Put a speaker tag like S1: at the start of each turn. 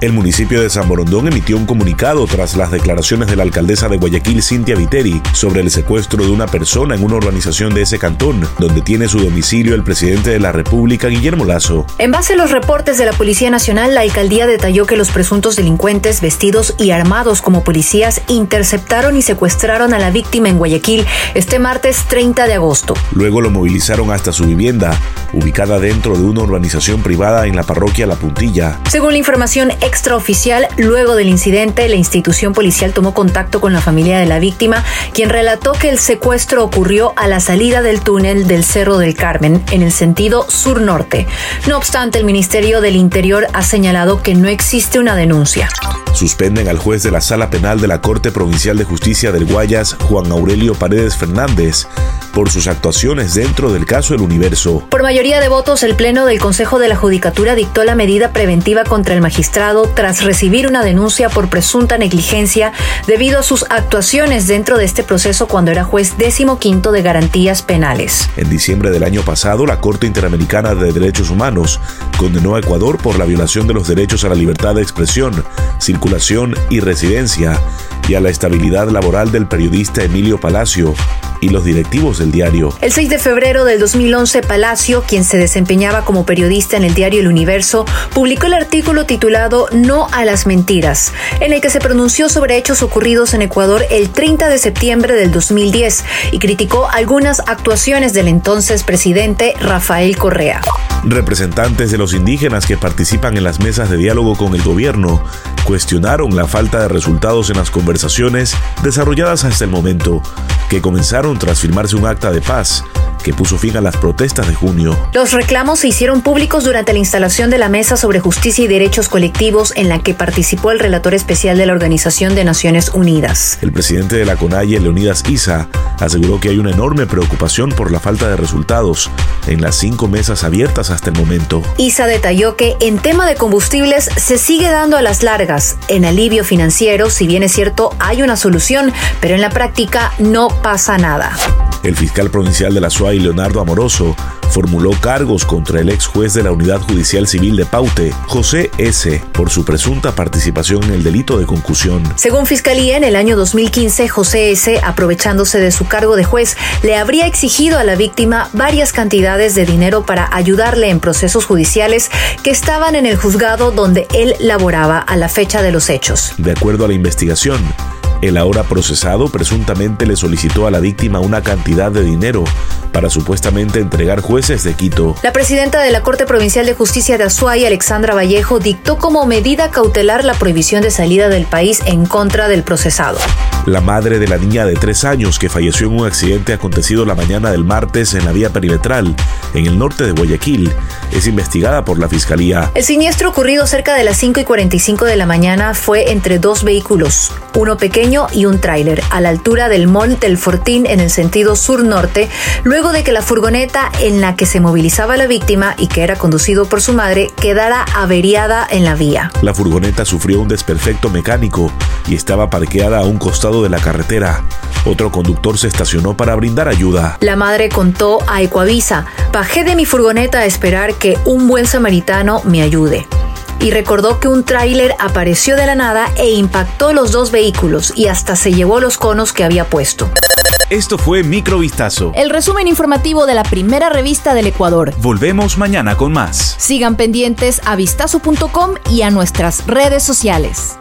S1: El municipio de San Borondón emitió un comunicado tras las declaraciones de la alcaldesa de Guayaquil, Cintia Viteri, sobre el secuestro de una persona en una organización de ese cantón, donde tiene su domicilio el presidente de la República, Guillermo Lazo.
S2: En base a los reportes de la Policía Nacional, la alcaldía detalló que los presuntos delincuentes vestidos y armados como policías interceptaron y secuestraron a la víctima en Guayaquil este martes 30 de agosto.
S1: Luego lo movilizaron hasta su vivienda, ubicada dentro de una urbanización privada en la parroquia La Puntilla.
S2: Según la información extraoficial, luego del incidente, la institución policial tomó contacto con la familia de la víctima, quien relató que el secuestro ocurrió a la salida del túnel del Cerro del Carmen, en el sentido sur-norte. No obstante, el Ministerio del Interior ha señalado que no existe una denuncia.
S1: Suspenden al juez de la Sala Penal de la Corte Provincial de Justicia del Guayas, Juan Aurelio Paredes Fernández, por sus actuaciones dentro del caso El Universo.
S2: Por mayoría de votos, el Pleno del Consejo de la Judicatura dictó la medida preventiva contra el magistrado tras recibir una denuncia por presunta negligencia debido a sus actuaciones dentro de este proceso cuando era juez décimo quinto de garantías penales.
S1: En diciembre del año pasado, la Corte Interamericana de Derechos Humanos condenó a Ecuador por la violación de los derechos a la libertad de expresión, circulación y residencia y a la estabilidad laboral del periodista Emilio Palacio y los directivos del diario.
S2: El 6 de febrero del 2011, Palacio, quien se desempeñaba como periodista en el diario El Universo, publicó el artículo titulado No a las mentiras, en el que se pronunció sobre hechos ocurridos en Ecuador el 30 de septiembre del 2010 y criticó algunas actuaciones del entonces presidente Rafael Correa.
S1: Representantes de los indígenas que participan en las mesas de diálogo con el gobierno cuestionaron la falta de resultados en las conversaciones desarrolladas hasta el momento, que comenzaron tras firmarse un acta de paz que puso fin a las protestas de junio.
S2: Los reclamos se hicieron públicos durante la instalación de la Mesa sobre Justicia y Derechos Colectivos en la que participó el relator especial de la Organización de Naciones Unidas.
S1: El presidente de la CONAIE, Leonidas Isa, aseguró que hay una enorme preocupación por la falta de resultados en las cinco mesas abiertas hasta el momento.
S2: Isa detalló que en tema de combustibles se sigue dando a las largas. En alivio financiero, si bien es cierto, hay una solución, pero en la práctica no pasa nada.
S1: El fiscal provincial de la SUAY, Leonardo Amoroso, formuló cargos contra el ex juez de la Unidad Judicial Civil de Paute, José S., por su presunta participación en el delito de concusión.
S2: Según Fiscalía, en el año 2015, José S., aprovechándose de su cargo de juez, le habría exigido a la víctima varias cantidades de dinero para ayudarle en procesos judiciales que estaban en el juzgado donde él laboraba a la fecha de los hechos.
S1: De acuerdo a la investigación, el ahora procesado presuntamente le solicitó a la víctima una cantidad de dinero para supuestamente entregar jueces de Quito.
S2: La presidenta de la Corte Provincial de Justicia de Azuay, Alexandra Vallejo, dictó como medida cautelar la prohibición de salida del país en contra del procesado.
S1: La madre de la niña de tres años que falleció en un accidente acontecido la mañana del martes en la vía perimetral, en el norte de Guayaquil, es investigada por la Fiscalía.
S2: El siniestro ocurrido cerca de las 5 y 45 de la mañana fue entre dos vehículos, uno pequeño y un tráiler, a la altura del Monte del Fortín en el sentido sur-norte, luego de que la furgoneta en la que se movilizaba la víctima y que era conducido por su madre quedara averiada en la vía.
S1: La furgoneta sufrió un desperfecto mecánico y estaba parqueada a un costado de la carretera. Otro conductor se estacionó para brindar ayuda.
S2: La madre contó a Ecuavisa, bajé de mi furgoneta a esperar que un buen samaritano me ayude y recordó que un tráiler apareció de la nada e impactó los dos vehículos y hasta se llevó los conos que había puesto.
S3: Esto fue Microvistazo.
S2: El resumen informativo de la primera revista del Ecuador.
S3: Volvemos mañana con más.
S2: Sigan pendientes a vistazo.com y a nuestras redes sociales.